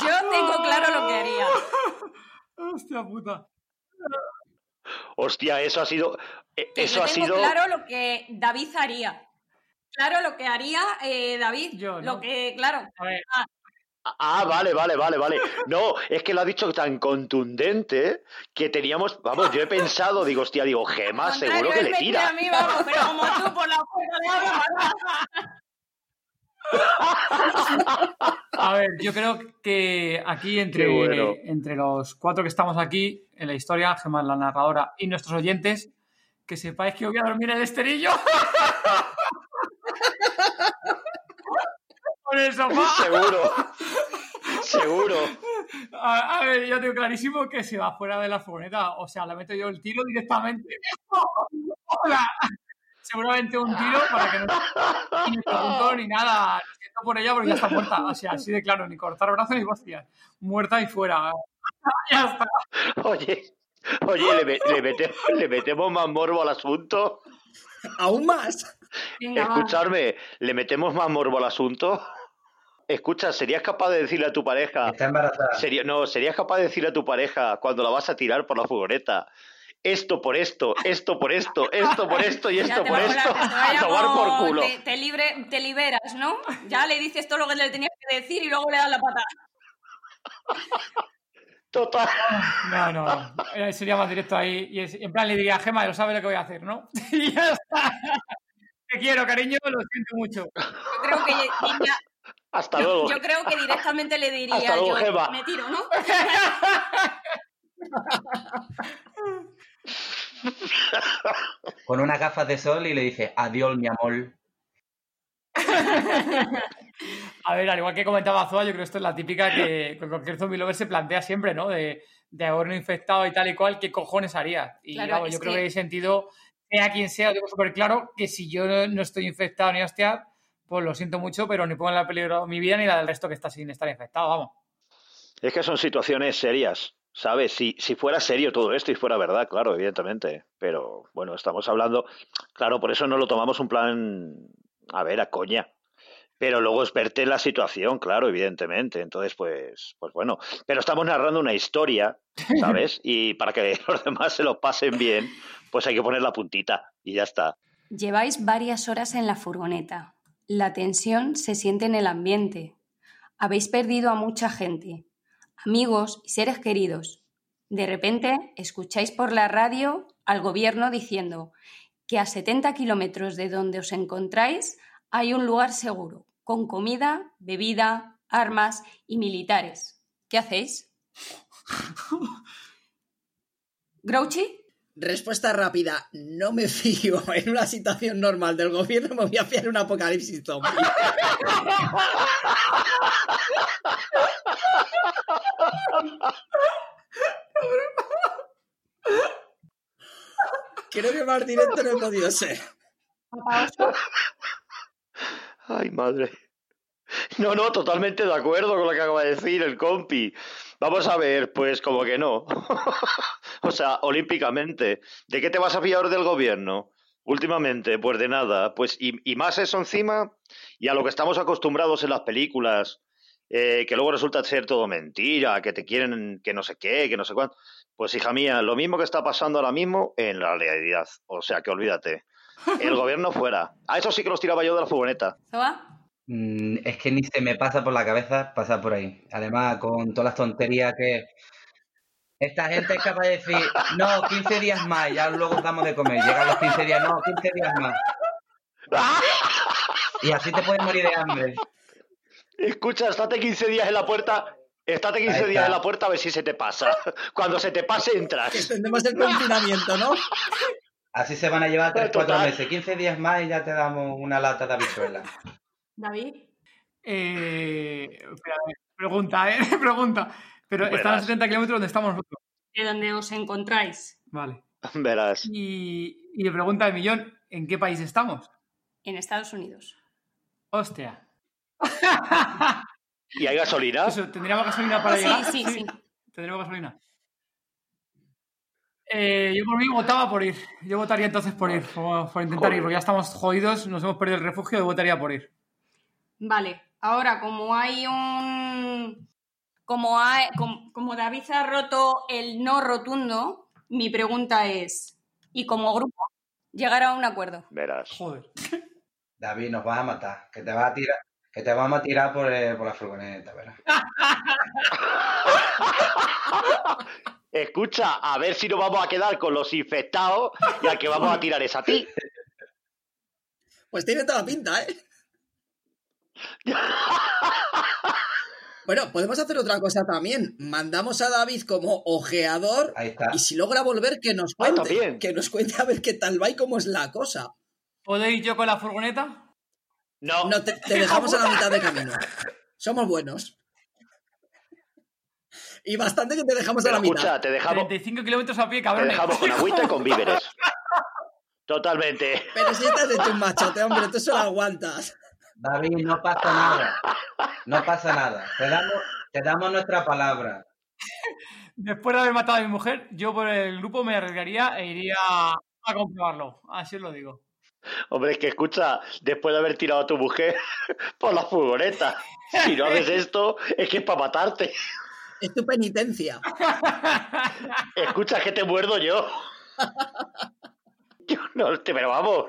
Yo tengo claro lo que haría. Hostia puta. Hostia, eso ha sido... eh, Eso yo ha tengo sido... claro lo que David haría. Claro lo que haría eh, David. Yo, ¿no? Lo que, claro. A ver, Ah, vale, vale, vale, vale. No, es que lo ha dicho tan contundente que teníamos, vamos, yo he pensado, digo, hostia, digo, Gema, seguro que le tira. a mí, vamos, pero como tú por la puerta de a ver, yo creo que aquí entre, bueno. entre los cuatro que estamos aquí en la historia, Gemma, la narradora y nuestros oyentes, que sepáis que voy a dormir en el esterillo. Por el sofá. Seguro. Seguro. A, a ver, yo tengo clarísimo que se va fuera de la furgoneta. O sea, le meto yo el tiro directamente. Hola. Seguramente un tiro para que no ni me preguntó ni nada. Lo siento por ella porque ya está muerta. O sea, así de claro, ni cortar brazos ni hostias. Muerta y fuera. ya está. Oye, oye, ¿le, me- le metemos, le metemos más morbo al asunto. Aún más. Venga. Escucharme, ¿le metemos más morbo al asunto? Escucha, ¿serías capaz de decirle a tu pareja, Está embarazada. sería, no, serías capaz de decirle a tu pareja cuando la vas a tirar por la furgoneta, esto por esto, esto por esto, esto por esto y esto por a esto, a tomar por culo. Te, te libre, te liberas, ¿no? Ya le dices todo lo que le tenías que decir y luego le das la pata. Total. No, no, no. Eh, Sería más directo ahí. Y en plan le diría, Gema, lo sabes lo que voy a hacer, ¿no? y ya está. Te quiero, cariño, lo siento mucho. Yo creo que Hasta luego. yo creo que directamente le diría Hasta luego, yo, me tiro, ¿no? Con unas gafas de sol y le dice, adiós, mi amor. A ver, al igual que comentaba Azua, yo creo que esto es la típica que que cualquier zombie lover se plantea siempre, ¿no? De, de haberlo infectado y tal y cual, ¿qué cojones haría? Y Claro, yo creo que- que en ese sentido, sea quien sea, lo digo súper claro, que si yo no, no estoy infectado ni hostia, pues lo siento mucho, pero ni pongo en la peligro mi vida ni la del resto que está sin estar infectado, vamos. Es que son situaciones serias, ¿sabes? Si, si fuera serio todo esto y fuera verdad, claro, evidentemente. Pero bueno, estamos hablando, claro, por eso no lo tomamos un plan, a ver, a coña. Pero luego es verte la situación, claro, evidentemente. Entonces, pues, pues bueno. Pero estamos narrando una historia, ¿sabes? Y para que los demás se lo pasen bien, pues hay que poner la puntita y ya está. Lleváis varias horas en la furgoneta. La tensión se siente en el ambiente. Habéis perdido a mucha gente, amigos y seres queridos. De repente escucháis por la radio al gobierno diciendo que a 70 kilómetros de donde os encontráis hay un lugar seguro, con comida, bebida, armas y militares. ¿Qué hacéis? ¿Grouchy? Respuesta rápida. No me fío en una situación normal del gobierno, me voy a fiar un apocalipsis zombie. Creo que más directo no he podido ser. Ay, madre. No, no, totalmente de acuerdo con lo que acaba de decir el compi. Vamos a ver, pues como que no. o sea, olímpicamente. ¿De qué te vas a fiar del gobierno? Últimamente, pues de nada. Pues y, más eso encima, y a lo que estamos acostumbrados en las películas, eh, que luego resulta ser todo mentira, que te quieren que no sé qué, que no sé cuánto. Pues hija mía, lo mismo que está pasando ahora mismo en la realidad. O sea, que olvídate. El gobierno fuera. A eso sí que los tiraba yo de la furgoneta. ¿Zoa? Mm, es que ni se me pasa por la cabeza pasar por ahí. Además, con todas las tonterías que... Esta gente es capaz de decir, no, 15 días más, ya luego damos de comer. Llegan los 15 días, no, 15 días más. Y así te puedes morir de hambre. Escucha, estate 15 días en la puerta. Estate 15 Ahí días en la puerta a ver si se te pasa. Cuando se te pase, entras. Extendemos el confinamiento, ¿no? Así se van a llevar 3, 4 Total. meses. 15 días más y ya te damos una lata de habichuela. David. Eh, pregunta, ¿eh? pregunta. Pero Verás. están a 70 kilómetros donde estamos nosotros. De donde os encontráis. Vale. Verás. Y, y le pregunta a Millón, ¿en qué país estamos? En Estados Unidos. Hostia. ¿Y hay gasolina? Eso, ¿tendríamos gasolina para Sí, llegar? sí, sí. Tendremos gasolina. Eh, yo por mí votaba por ir. Yo votaría entonces por ir, por, por intentar Joder. ir, porque ya estamos jodidos, nos hemos perdido el refugio, yo votaría por ir. Vale, ahora como hay un... Como, hay, como, como David ha roto el no rotundo, mi pregunta es, ¿y como grupo llegar a un acuerdo? Verás. Joder. David, nos vas a matar. Que te vas a tirar, que te vamos a tirar por, eh, por la furgoneta, ¿verdad? Escucha, a ver si nos vamos a quedar con los infectados y al que vamos a tirar es a ti. Pues tiene toda la pinta, ¿eh? Bueno, podemos hacer otra cosa también. Mandamos a David como ojeador Ahí está. y si logra volver, que nos Ah, cuente. que nos cuente a ver qué tal va y cómo es la cosa. ¿Puedo ir yo con la furgoneta? No, No, te, te dejamos a la mitad de camino. Somos buenos. Y bastante que te dejamos a la mitad. escucha, te dejamos, 35 kilómetros a pie, te dejamos con agüita y con víveres. Totalmente. Pero si estás hecho un machote, hombre, tú solo aguantas. David, no pasa nada. No pasa nada. Te damos, te damos nuestra palabra. Después de haber matado a mi mujer, yo por el grupo me arriesgaría e iría a comprobarlo. Así os lo digo. Hombre, es que escucha, después de haber tirado a tu mujer por la furgoneta, si no haces esto, es que es para matarte. Es tu penitencia. Escucha, que te muerdo yo. Yo no, te, pero vamos,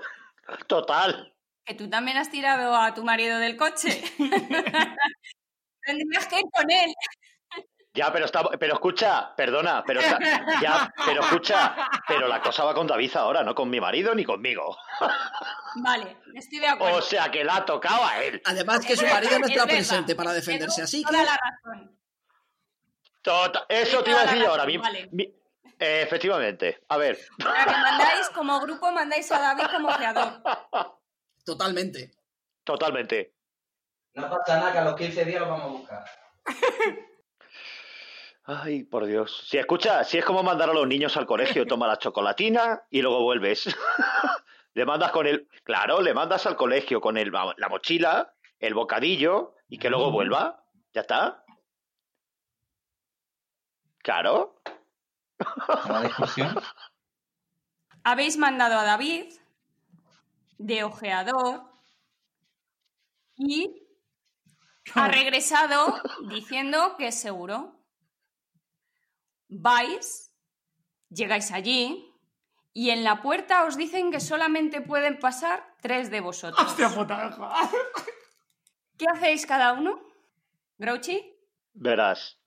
total. Que tú también has tirado a tu marido del coche. Tendrías que ir con él. Ya, pero está, pero escucha, perdona, pero está- ya, pero escucha, pero la cosa va con David ahora, no con mi marido ni conmigo. Vale, estoy de acuerdo. O sea que la ha tocado a él. Además que su marido no está es verdad. presente para defenderse, así que... Toda la razón. Tota- eso te iba a decir yo ahora. razón, mi- vale. mi- eh, efectivamente. A ver, sea, que mandáis como grupo, mandáis a David como creador. Totalmente. totalmente. No pasa nada que a los 15 días lo vamos a buscar. Ay, por Dios. Si escucha, si es como mandar a los niños al colegio, toma la chocolatina y luego vuelves. le mandas con el. Claro, le mandas al colegio con el, la mochila, el bocadillo y que luego vuelva. ¿Ya está? Claro. Habéis mandado a David de ojeador y ha regresado diciendo que es seguro. Vais, llegáis allí y en la puerta os dicen que solamente pueden pasar tres de vosotros. Hostia puta. ¿Qué hacéis cada uno? ¿Grouchy? Verás.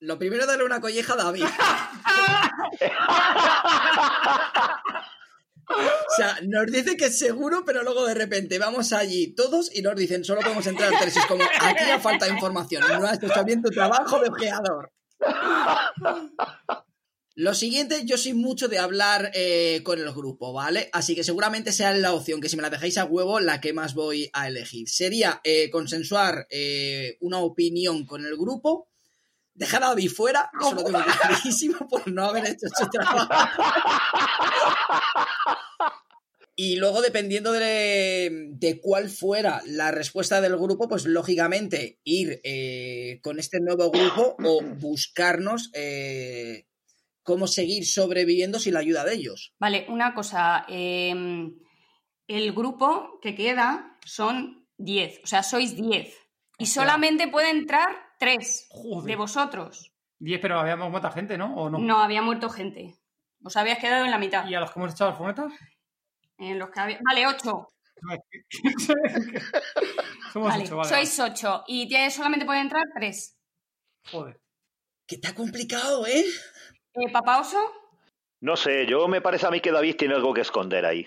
Lo primero, darle una colleja a David. O sea, nos dice que es seguro, pero luego de repente vamos allí todos y nos dicen solo podemos entrar tres. Es como, aquí ya falta información. No has hecho bien tu trabajo de ojeador. Lo siguiente, yo soy mucho de hablar eh, con el grupo, ¿vale? Así que seguramente sea la opción que si me la dejáis a huevo, la que más voy a elegir. Sería eh, consensuar eh, una opinión con el grupo, dejar a David fuera, eso lo tengo clarísimo por no haber hecho su trabajo. Y luego, dependiendo de, de cuál fuera la respuesta del grupo, pues lógicamente ir eh, con este nuevo grupo o buscarnos eh, cómo seguir sobreviviendo sin la ayuda de ellos. Vale, una cosa. eh, el grupo que queda son 10, o sea, sois 10. Y solamente puede entrar 3 Joder. de vosotros. Diez, pero habíamos muerto gente, ¿no? ¿O no? No, había muerto gente. Os habías quedado en la mitad. ¿Y a los que hemos echado al fumeta? En los que había... Vale, 8. Somos Vale, ocho, vale. sois 8. Y solamente pueden entrar 3. Joder. Que está complicado, ¿eh? Eh, ¿Papá Oso? No sé, yo me parece a mí que David tiene algo que esconder ahí.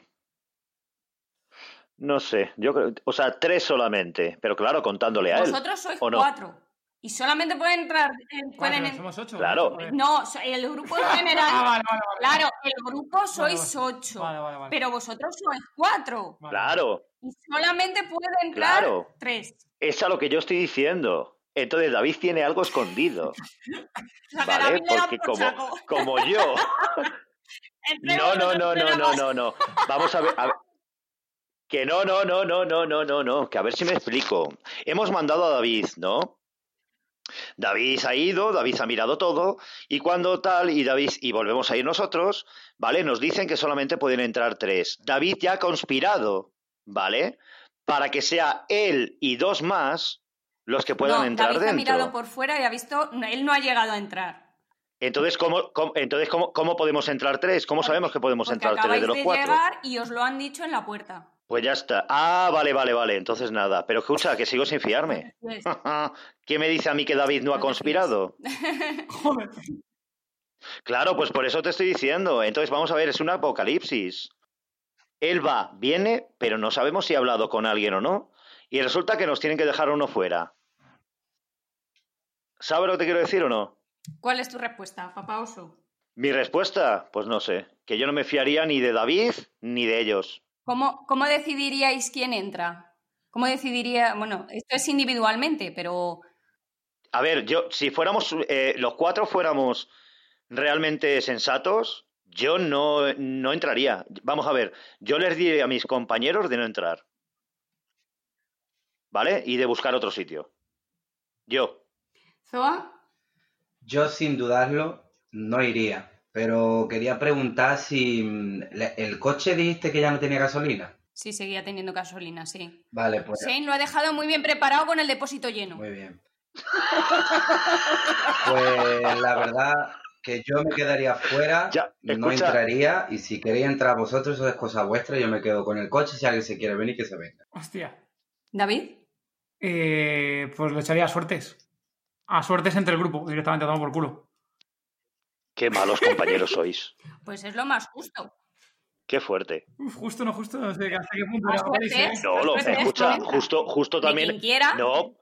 No sé, yo creo, o sea, tres solamente, pero claro, contándole a él. Vosotros sois ¿o no? 4. Y solamente pueden entrar... eh, Cuatro, pueden en- somos ocho. Claro. joder. No, el grupo en Ah, general... vale, vale, vale. Claro, el grupo sois vale. 8. Vale, vale, vale. Pero vosotros sois 4. Vale. Claro, Y solamente puede entrar Claro. 3. es a lo que yo estoy diciendo. Entonces David tiene algo escondido, ¿vale? Porque por como, como yo. No, no, no, no, no, no, no. Vamos a ver. a ver. Que no, no, no, no, no, no, no, no. Que a ver si me explico. Hemos mandado a David, ¿no? David ha ido, David ha mirado todo, y cuando tal, y David, y volvemos a ir nosotros, ¿vale? Nos dicen que solamente pueden entrar tres. David ya ha conspirado, ¿vale? Para que sea él y dos más los que puedan no, entrar David ha mirado por fuera y ha visto... Él no ha llegado a entrar. Entonces, ¿cómo, cómo- entonces ¿cómo, cómo podemos entrar tres? ¿Cómo sabemos que podemos entrar tres de los de cuatro? llegar y os lo han dicho en la puerta. Pues ya está. Ah, vale, vale, vale. Entonces nada. Pero escucha, que sigo sin fiarme. ¿Quién me dice a mí que David no ha conspirado? Joder. Claro, pues por eso te estoy diciendo. Entonces vamos a ver, es un apocalipsis. Él va, viene, pero no sabemos si ha hablado con alguien o no. Y resulta que nos tienen que dejar uno fuera. ¿Sabes lo que te quiero decir o no? ¿Cuál es tu respuesta, papá oso? Mi respuesta, pues no sé. Que yo no me fiaría ni de David ni de ellos. ¿Cómo, ¿Cómo decidiríais quién entra? ¿Cómo decidiría...? Bueno, esto es individualmente, pero... A ver, yo, si fuéramos, eh, los cuatro fuéramos realmente sensatos, yo no, no entraría. Vamos a ver, yo les diría a mis compañeros de no entrar. ¿Vale? Y de buscar otro sitio. Yo. ¿Zoa? yo sin dudarlo no iría. Pero quería preguntar si mm, el coche dijiste que ya no tenía gasolina. Sí, seguía teniendo gasolina, sí. Vale, pues Shane lo ha dejado muy bien preparado con el depósito lleno. muy bien. Pues la verdad que yo me quedaría fuera, Ya, no escucha. entraría y si queréis entrar vosotros eso es cosa vuestra, yo me quedo con el coche si alguien se quiere venir que se venga. Hostia. ¿David? Eh, pues le echaría a suertes. A suertes entre el grupo, directamente a tomar por culo. Qué malos compañeros sois. Pues es lo más justo. Qué fuerte. Uf, justo no justo, no sé hasta qué punto. ¿eh? No, lo, es escucha, cuenta. justo, justo también. quien quiera. No,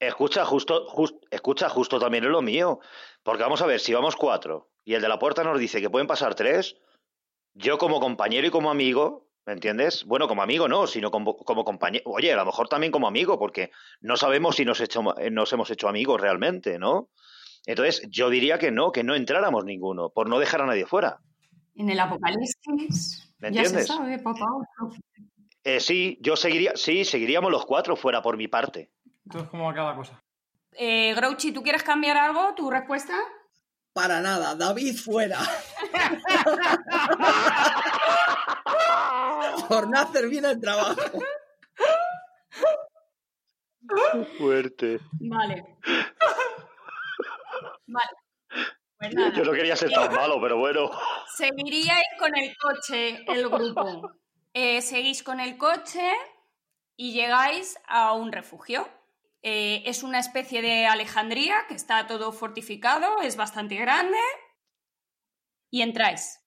escucha, justo, jus- escucha, justo también es lo mío. Porque vamos a ver, si vamos cuatro y el de la puerta nos dice que pueden pasar tres, yo como compañero y como amigo, ¿me entiendes? Bueno, como amigo no, sino como, como compañero. Oye, a lo mejor también como amigo, porque no sabemos si nos, hecho, eh, nos hemos hecho amigos realmente, ¿no? Entonces, yo diría que no, que no entráramos ninguno, por no dejar a nadie fuera. En el apocalipsis. ¿Me ya se entiendes? sabe, papá. Eh, sí, yo seguiría, sí, seguiríamos los cuatro fuera por mi parte. Entonces, ¿cómo va cada cosa? Eh, Grouchy, ¿tú quieres cambiar algo? ¿Tu respuesta? Para nada, David fuera. Por no hacer bien el trabajo. Fuerte. Vale. Vale. Yo no quería ser tan malo, pero bueno. Seguiríais con el coche, el grupo. Eh, seguís con el coche y llegáis a un refugio. Eh, es una especie de Alejandría que está todo fortificado, es bastante grande. Y entráis.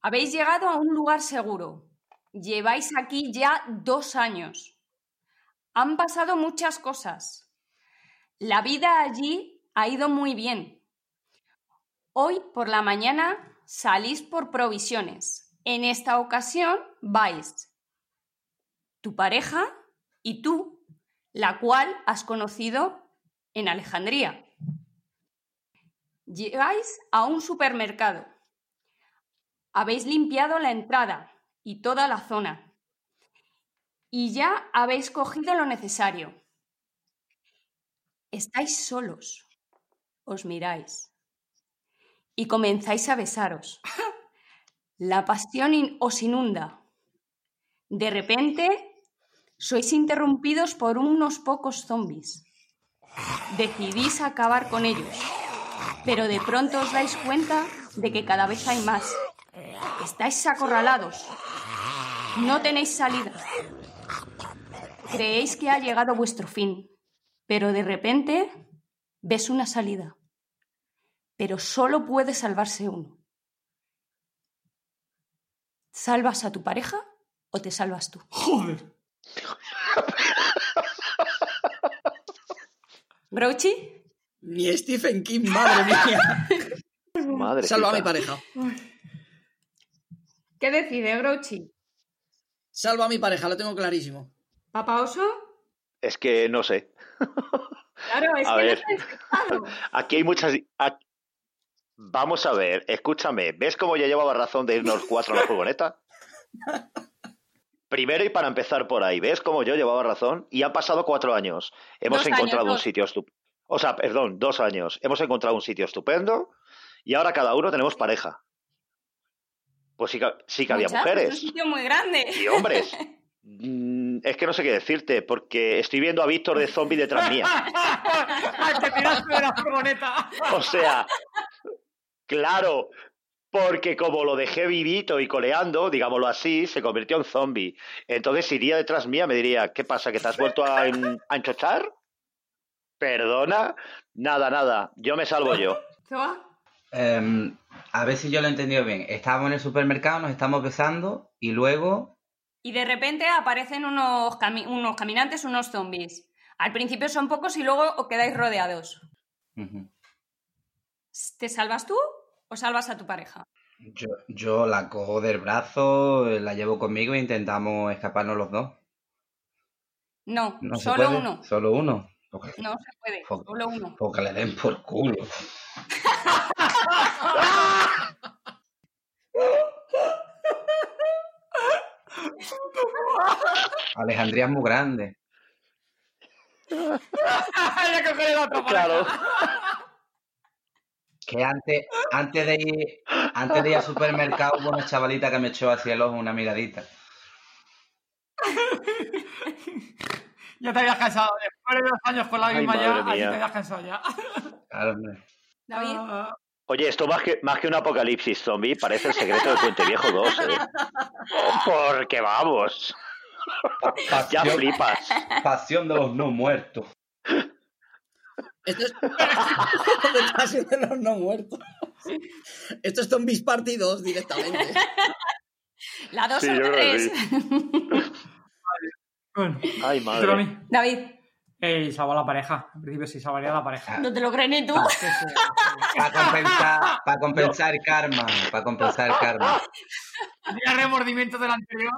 Habéis llegado a un lugar seguro. Lleváis aquí ya dos años. Han pasado muchas cosas. La vida allí ha ido muy bien. Hoy por la mañana salís por provisiones. En esta ocasión vais tu pareja y tú, la cual has conocido en Alejandría. Llegáis a un supermercado. Habéis limpiado la entrada y toda la zona. Y ya habéis cogido lo necesario. Estáis solos. Os miráis y comenzáis a besaros. La pasión in- os inunda. De repente, sois interrumpidos por unos pocos zombies. Decidís acabar con ellos, pero de pronto os dais cuenta de que cada vez hay más. Estáis acorralados. No tenéis salida. Creéis que ha llegado vuestro fin, pero de repente ves una salida pero solo puede salvarse uno. ¿Salvas a tu pareja o te salvas tú? Joder. ¿Grouchy? Ni Stephen King, madre mía. Madre Salva a mi pareja. ¿Qué decide Grouchy? Salva a mi pareja, lo tengo clarísimo. ¿Papa Oso? Es que no sé. Claro, es A que ver. no. Aquí hay muchas. Vamos a ver, escúchame. ¿Ves cómo ya llevaba razón de irnos cuatro a la furgoneta? Primero y para empezar por ahí, ¿ves cómo yo llevaba razón? Y han pasado cuatro años. Hemos Dos años, encontrado un sitio estupendo. O sea, perdón, dos años. Hemos encontrado un sitio estupendo y ahora cada uno tenemos pareja. Pues sí que, sí que había Muchas, Es mujeres. un sitio muy grande. Y hombres. Es que no sé qué decirte, porque estoy viendo a Víctor de zombie detrás mía. ¡Ay, te tiraste de la furgoneta! O sea, claro, porque como lo dejé vivito y coleando, digámoslo así, se convirtió en zombie. Entonces iría detrás mía, me diría, ¿qué pasa? ¿Que te has vuelto a, en- a enchochar? ¿Perdona? Nada, nada, yo me salvo yo. Em, a ver si yo lo he entendido bien. Estábamos en el supermercado, nos estamos besando y luego... Y de repente aparecen unos, cami- unos caminantes, unos zombies. Al principio son pocos y luego os quedáis rodeados. ¿Te salvas tú o salvas a tu pareja? Yo, yo la cojo del brazo, la llevo conmigo e intentamos escaparnos los dos. No, solo uno. Solo uno. Porque, No se puede, solo uno. porque le den por culo. Alejandría es muy grande. la otra Claro. Que antes, antes de ir, antes de ir al supermercado hubo una chavalita que me echó hacia el ojo una miradita. Ya te habías cansado. Después de dos años con la misma ya, mía. te habías cansado ya. Claro, hombre. David, Ah, Oye, esto más que, más que un apocalipsis zombie parece el secreto de Puente Viejo 2, ¿eh? Porque vamos, ya Pasión, flipas. pasión de los no muertos. Esto es. Pasión de los no muertos. Esto es Zombies Party 2 directamente. la 2 Sí, o yo la creo que 3. Bueno, Ay, madre. mí. David, Eh, salvó a la pareja. En principio sí, salvaría a la pareja. no te lo crees ni tú. Sí. Para compensar, para compensar karma. Para compensar karma. Tenía remordimiento del anterior.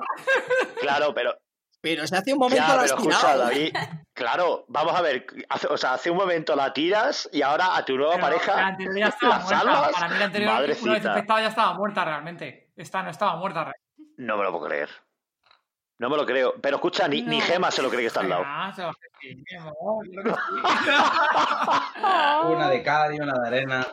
Claro, pero, Pero se hace un momento ya, la pero escucha, tirado. David. Claro, vamos a ver. hace- o sea, hace un momento la tiras y ahora a tu nueva Pero La pareja anterior ya estaba la muerta. salvas. Para mí la anterior, una vez infectada, ya estaba muerta realmente. Esta no estaba muerta realmente. No me lo puedo creer. No me lo creo. Pero escucha, ni, ni No. Gema se lo cree que está al lado. Una de cal y una de arena.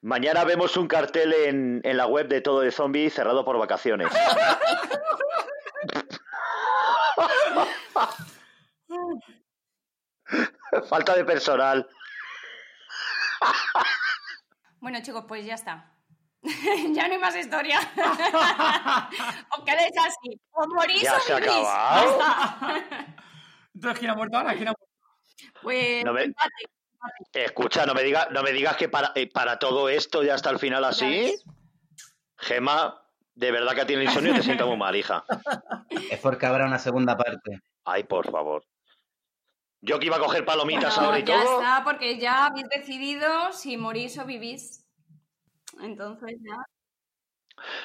Mañana vemos un cartel en, en la web de Todo de Zombie cerrado por vacaciones. Falta de personal. Bueno, chicos, pues ya está. ya no hay más historia. Os quedéis así. O morís Ya o se vivís. acabado. Ya. Entonces, ¿quién ha muerto ahora? ¿Quién ha muerto? Pues No me-. Escucha, no me digas, no me digas que para, eh, para todo esto ya hasta el final Ya así. Gema, de verdad que tiene insomnio y te siento muy mal, hija. Es porque habrá una segunda parte. Ay, por favor. Yo que iba a coger palomitas Bueno, ahora y ya todo. está, porque ya habéis decidido si morís o vivís. Entonces ya.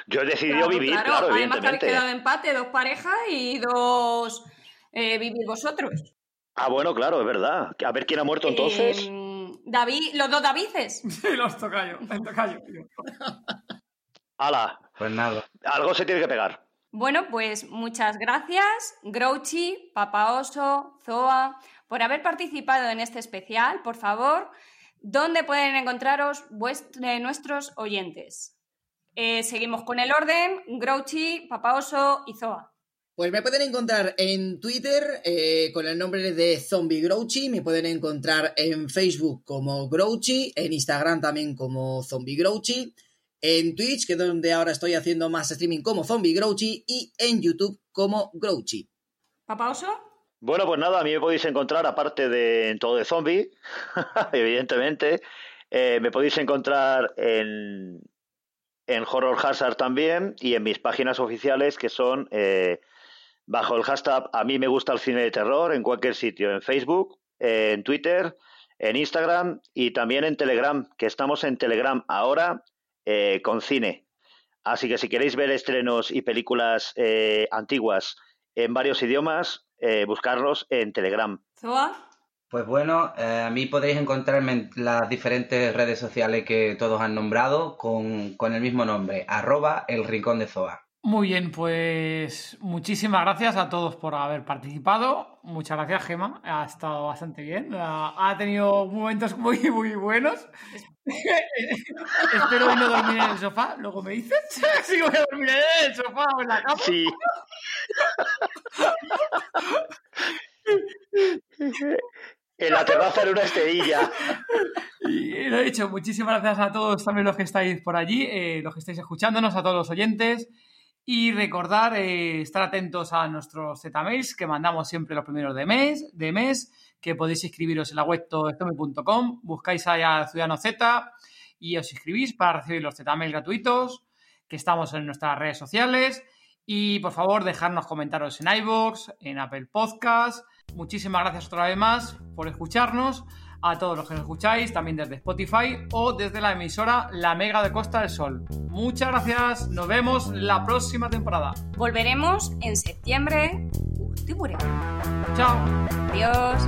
Yo he decidido Claro, vivir, claro, Además que habéis evidentemente. quedado empate, dos parejas y dos eh, vivir vosotros. Ah, bueno, claro, es verdad. A ver quién ha muerto entonces. Eh, David, los dos Davices. Sí, los tocayo. El tocayo. Ala, Pues nada. algo se tiene que pegar. Bueno, pues muchas gracias, Grouchy, Papa Oso, Zoa, por haber participado en este especial. Por favor, ¿dónde pueden encontraros eh, nuestros oyentes? Eh, seguimos con el orden, Grouchy, Papa Oso y Zoa. Pues me pueden encontrar en Twitter eh, con el nombre de Zombie Grouchy, me pueden encontrar en Facebook como Grouchy, en Instagram también como Zombie Grouchy, en Twitch, que es donde ahora estoy haciendo más streaming como Zombie Grouchy, y en YouTube como Grouchy. ¿Papa Oso? Bueno, pues nada, a mí me podéis encontrar, aparte de en todo de zombie, evidentemente, eh, me podéis encontrar en, en Horror Hazard también y en mis páginas oficiales que son eh, bajo el hashtag A mí me gusta el cine de terror en cualquier sitio, en Facebook, eh, en Twitter, en Instagram y también en Telegram, que estamos en Telegram ahora eh, con cine. Así que si queréis ver estrenos y películas eh, antiguas en varios idiomas, eh, buscarlos en Telegram. ¿Zoa? Pues bueno, eh, a mí podéis encontrarme en las diferentes redes sociales que todos han nombrado con, con el mismo nombre, arroba el rincón de Zoa. Muy bien, pues muchísimas gracias a todos por haber participado. Muchas gracias, Gema. Ha estado bastante bien. Ha ha tenido momentos muy, muy buenos. Espero no dormir en el sofá. Luego me dices si voy a dormir en el sofá o en la cama. Sí. en la terraza era una esterilla. Y lo he dicho, muchísimas gracias a todos también los que estáis por allí, eh, los que estáis escuchándonos, a todos los oyentes. Y recordar eh, estar atentos a nuestros Z-Mails que mandamos siempre los primeros de mes, de mes que podéis inscribiros en la web buscáis ahí a Ciudadano Z y os inscribís para recibir los Z-Mails gratuitos, que estamos en nuestras redes sociales. Y por favor, dejarnos comentarios en iBox, en Apple Podcast. Muchísimas gracias otra vez más por escucharnos. A todos los que nos escucháis, también desde Spotify o desde la emisora La Mega de Costa del Sol. Muchas gracias, nos vemos la próxima temporada. Volveremos en septiembre. Chao. Adiós.